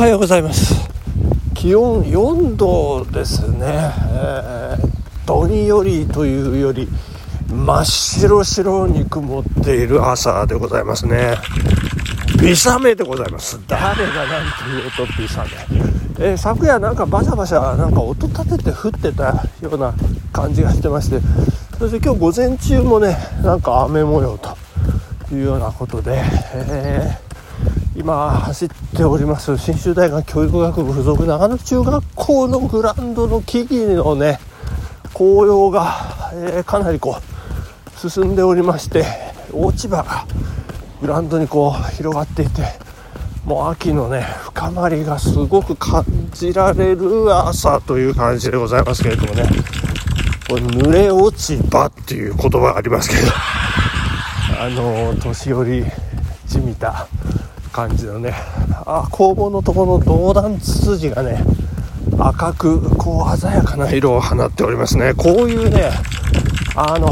はようございます。気温4度ですね、えー、どんよりというより真っ白白に曇っている朝でございますね。微雨でございます。誰が何と言うと微雨、えー、昨夜なんかバシャバシャなんか音立てて降ってたような感じがしてましてそして今日午前中もねなんか雨模様というようなことで、えー今走っております信州大学教育学部附属長野中学校のグラウンドの木々のね紅葉が、えー、かなりこう進んでおりまして落ち葉がグラウンドにこう広がっていてもう秋のね深まりがすごく感じられる朝という感じでございますけれどもねこれ濡れ落ち葉っていう言葉がありますけどあの年寄りじみた感じのね。あ工房のところの銅弾ツツジがね赤くこう鮮やかな色を放っておりますね。こういうねあの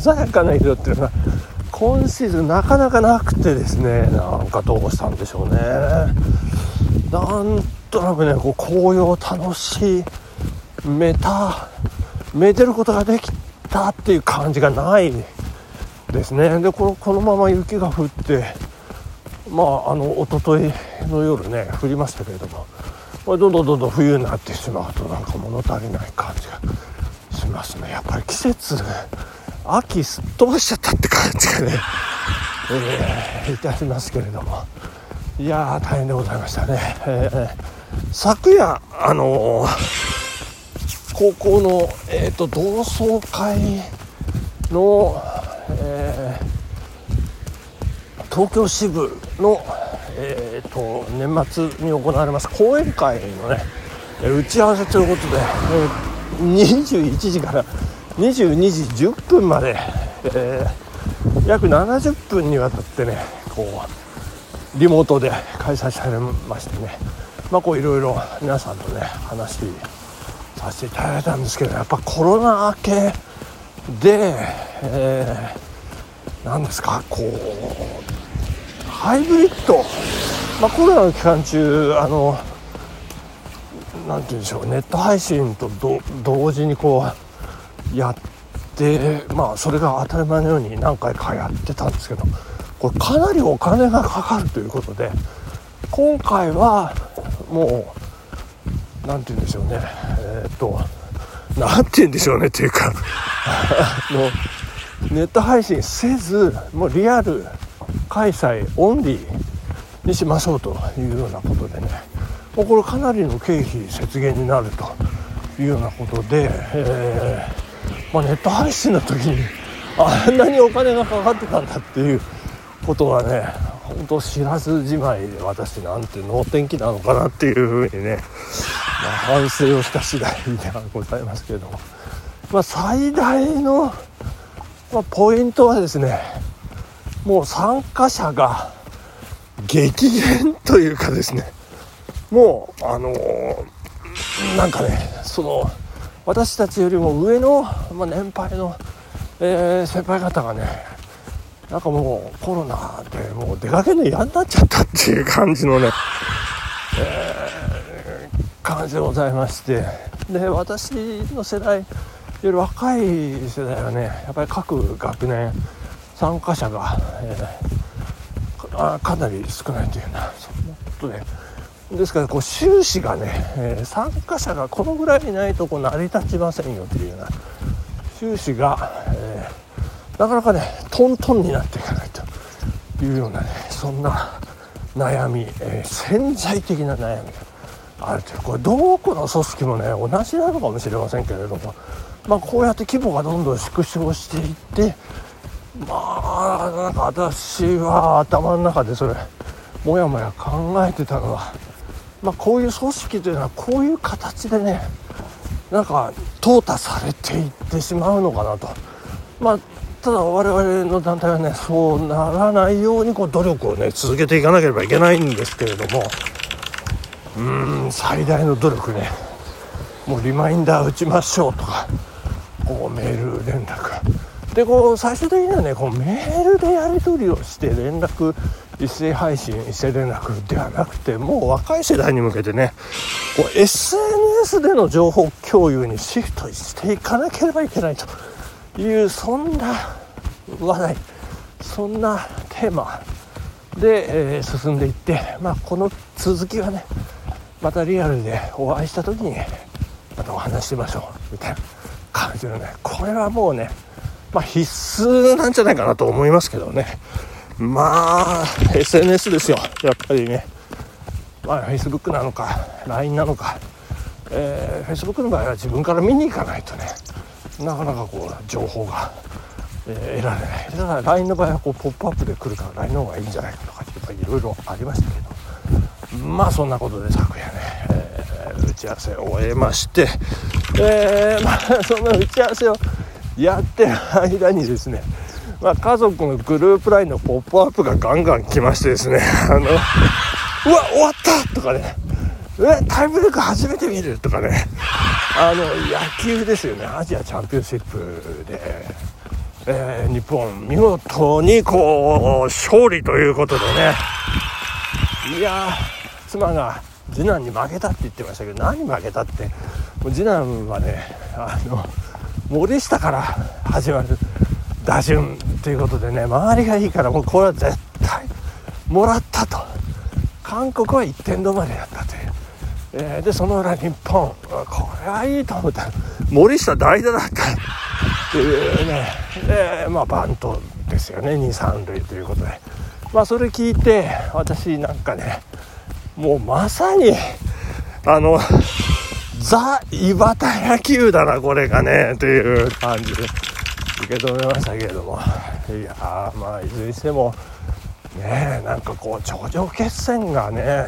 鮮やかな色っていうのは今シーズンなかなかなくてですねなんかどうしたんでしょうね。なんとなくねこう紅葉楽しいめためでることができたっていう感じがないですね。でこのこのまま雪が降ってまああの一昨日の夜ね降りましたけれどもどんどんどんどん冬になってしまうとなんか物足りない感じがしますね。やっぱり季節秋すっ飛ばしちゃったって感じがね、えー、いたしますけれども。いや大変でございましたね、えー、昨夜あのー、高校の、えーと、と同窓会の、えー東京支部の、えーと、年末に行われます講演会のね打ち合わせということで、えー、21時から22時10分まで、えー、約70分にわたってねこうリモートで開催されましてねまあこういろいろ皆さんとね話させていただいたんですけどやっぱコロナ明けで、えー、何ですかこうハイブリッド、まあ、コロナの期間中あのなんて言うんでしょうネット配信と同時にこうやってまあそれが当たり前のように何回かやってたんですけどこれかなりお金がかかるということで今回はもう何て言うんでしょうね。えー、っと何て言うんでしょうねっていうか のネット配信せずもうリアル開催オンリーにしましょうというようなことでね。これかなりの経費節減になるというようなことで、えー、まあ、ネット配信の時にあんなにお金がかかってたんだっていうことはね本当知らずじまいで私なんて能天気なのかなっていうふうにね、まあ、反省をした次第ではございますけれども、まあ、最大の、ま、ポイントはですねもう参加者が激減というかですね。もうあのー、なんかねその私たちよりも上の、まあ、年配の、えー、先輩方がねなんかもうコロナでもう出かけるの嫌になっちゃったっていう感じのね、えー、感じでございまして。で私の世代より若い世代はねやっぱり各学年参加者が、えー、かなり少ないというようなそんなことでですからこう収支がね、えー、参加者がこのぐらいいないとこう成り立ちませんよというような収支が、えー、なかなかねトントンになっていかないというようなねそんな悩み、えー、潜在的な悩みがあるというこれどこの組織もね同じなのかもしれませんけれども、まあ、こうやって規模がどんどん縮小していってまあなんか私は頭の中でそれもやもや考えてたのは、まあ、こういう組織というのはこういう形でねなんか淘汰されていってしまうのかなと。まあただ我々の団体はねそうならないようにこう努力をね続けていかなければいけないんですけれどもうーん最大の努力ねもうリマインダー打ちましょうとかこうメール連絡でこう最終的にはねこうメールでやり取りをして連絡一斉配信一斉連絡ではなくてもう若い世代に向けてねこう SNS での情報共有にシフトしていかなければいけないというそんな話題そんなテーマで、えー、進んでいって、まあ、この続きはねまたリアルでお会いした時にまたお話ししましょうみたいな感じのねこれはもうね、まあ、必須なんじゃないかなと思いますけどね。まあ SNS ですよ。やっぱりね。まあ Facebook なのか LINE なのか、えー、Facebook の場合は自分から見に行かないとね。なかなかこう情報が、えー、得られない。だから LINE の場合はこうポップアップで来るから LINE の方がいいんじゃないかとかいろいろありましたけど。まあそんなことで昨夜ね、えー、打ち合わせを終えまして、えー、まあその打ち合わせをやってる間にですねまあ、家族のグループ LINE のポップアップがガンガン来ましてですね、あの、うわ、終わったとかね、え、タイブレーク初めて見るとかね、あの、野球ですよね、アジアチャンピオンシップで、えー、日本、見事にこう、勝利ということでね、いや妻が次男に負けたって言ってましたけど、何負けたって、もう次男はね、あの、森下から始まる打順ということでね周りがいいからもうこれは絶対もらったと。韓国は1点止まりだったという、えー、でその裏日本。これはいいと思った。森下代打だったっていうね。でまあバントですよね。23塁ということで。まあそれ聞いて私なんかねもうまさにあのザ・岩田野球だなこれがねという感じ。で受け止めましたけれども。いやまあいずれにしてもねなんかこう頂上決戦がね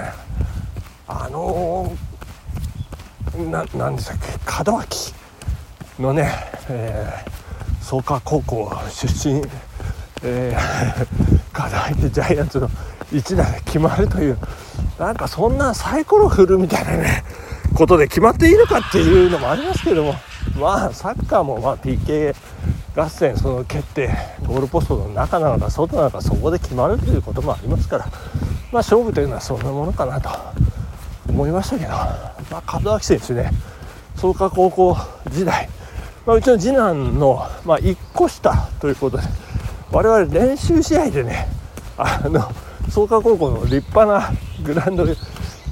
あのななんでしたっけ門脇のね、えー、創価高校出身、えー、門脇ジャイアンツの一打で決まるというなんかそんなサイコロ振るみたいなねことで決まっているかっていうのもありますけどもまあサッカーもまあ PK 合戦その決定ゴールポストの中なのか外なのかそこで決まるということもありますからまあ勝負というのはそんなものかなと思いましたけど、まあ、門脇選手ね創価高校時代、まあ、うちの次男の、まあ、1個下ということで我々練習試合でねあの創価高校の立派なグラウンド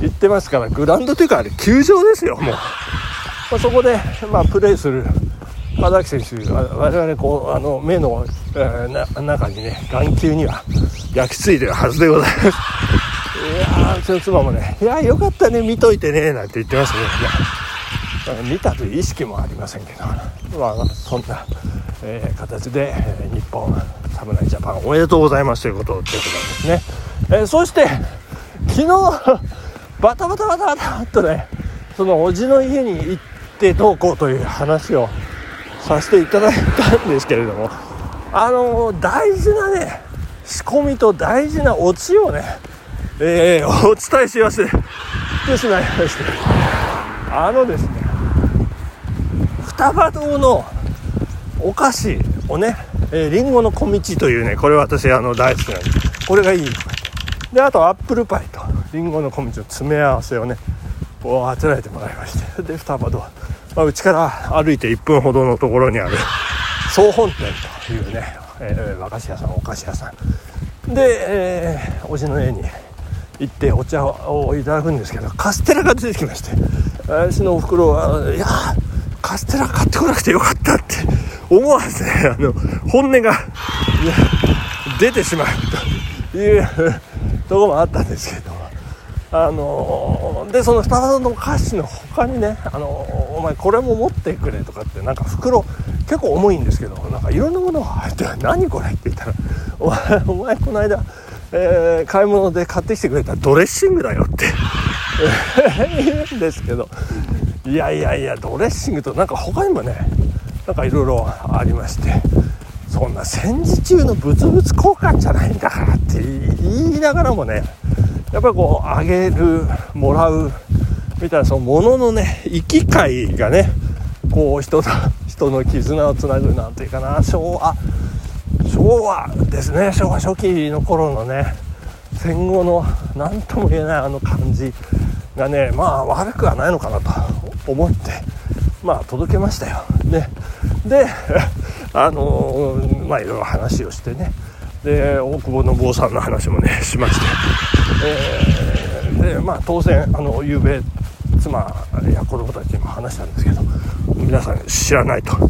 行ってますからグラウンドというかあれ球場ですよもう、まあ、そこで、まあ、プレーする門脇選手我々こうあの目の、えー、中にね眼球には焼き付いてるはずでございます。いやうちの妻もね「いやよかったね見といてね」なんて言ってますね見たという意識もありませんけど、まあ、そんな、えー、形で、え、日本侍ジャパンおめでとうございますということでございますね、えー、そして昨日バタバタバタバタっとねそのおじの家に行ってどうこうという話をさせていただいたんですけれどもあの、大事なね仕込みと大事なオチをね、えー、お伝えし忘れてしまいましてあのですね双葉堂のお菓子をね、えー、リンゴの小道というねこれ私あの大好きなんでこれがいいであとアップルパイとリンゴの小道の詰め合わせをねこうあつらえてもらいまして。で双葉堂まあ、うちから歩いて1分ほどのところにある総本店というね、えー、和菓子屋さんお菓子屋さん。で、えー、おじの家に行ってお茶をいただくんですけどカステラが出てきまして。私のおふくろは「いやカステラ買ってこなくてよかった」って思わずねあの本音が出てしまうというとこもあったんですけどあのでその双葉の歌詞の他にね、あのお前これも持ってくれとかってなんか袋結構重いんですけどなんかいろんなものが入って何これって言ったらお前お前この間、えー、買い物で買ってきてくれたドレッシングだよって。言うんですけど。いやいやいやドレッシングとなんか他にもねなんかいろいろありまして。そんな戦時中の物々交換じゃないんだからって言いながらもねやっぱりこうあげるもらうみたいなそのもののね行き交いがねこう人と 人の絆をつなぐなんていうかな昭和昭和ですね。昭和初期の頃のね戦後の何とも言えないあの感じがねまあ悪くはないのかなと思ってまあ届けましたよ。ね、で あの、まあいろいろ話をしてね。で大久保の坊さんの話もねしまして、えー、でまあ当然あの夕べ妻や子供たちにも話したんですけど皆さん知らないと。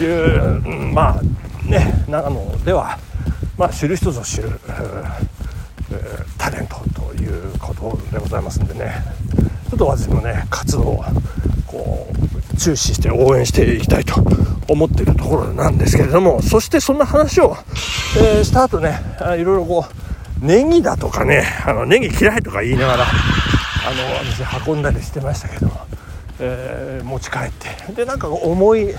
いうまあね長野ではまあ知る人ぞ知る、えー、タレントということでございますんでね。ちょっと私もね活動をこう注視して応援していきたいと思っているところなんですけれどもそしてそんな話を、えー、した後ねいろいろこうネギだとかねあのネギ嫌いとか言いながらあの私運んだりしてましたけど、えー、持ち帰って。でなんか重い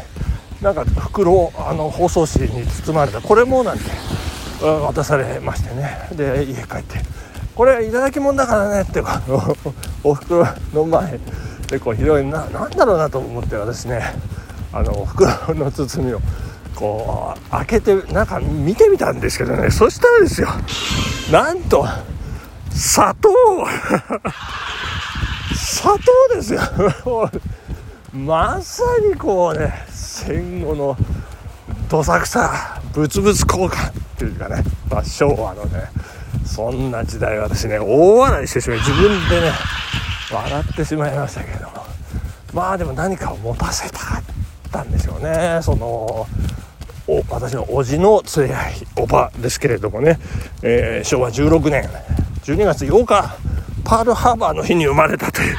なんか袋あの包装紙に包まれたこれもなんて渡されましてね。で家帰ってこれいただき物だからねってかお袋の前でこう広いななんだろうなと思って私ねあの袋の包みをこう開けてなんか見てみたんですけどね。そしたらですよなんと砂糖。砂糖ですよ。まさにこうね戦後のどさくさ物々交換っていうかね、まあ、昭和のねそんな時代私ね大笑いしてしまい自分でね笑ってしまいましたけども。まあでも何かを持たせたったんでしょうね。その私の叔父の連れ合いおばですけれどもね、えー、昭和16年12月8日パールハーバーの日に生まれたという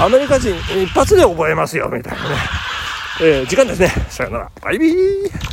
アメリカ人一発で覚えますよみたいなね、えー、時間ですね。さよなら。バイビー。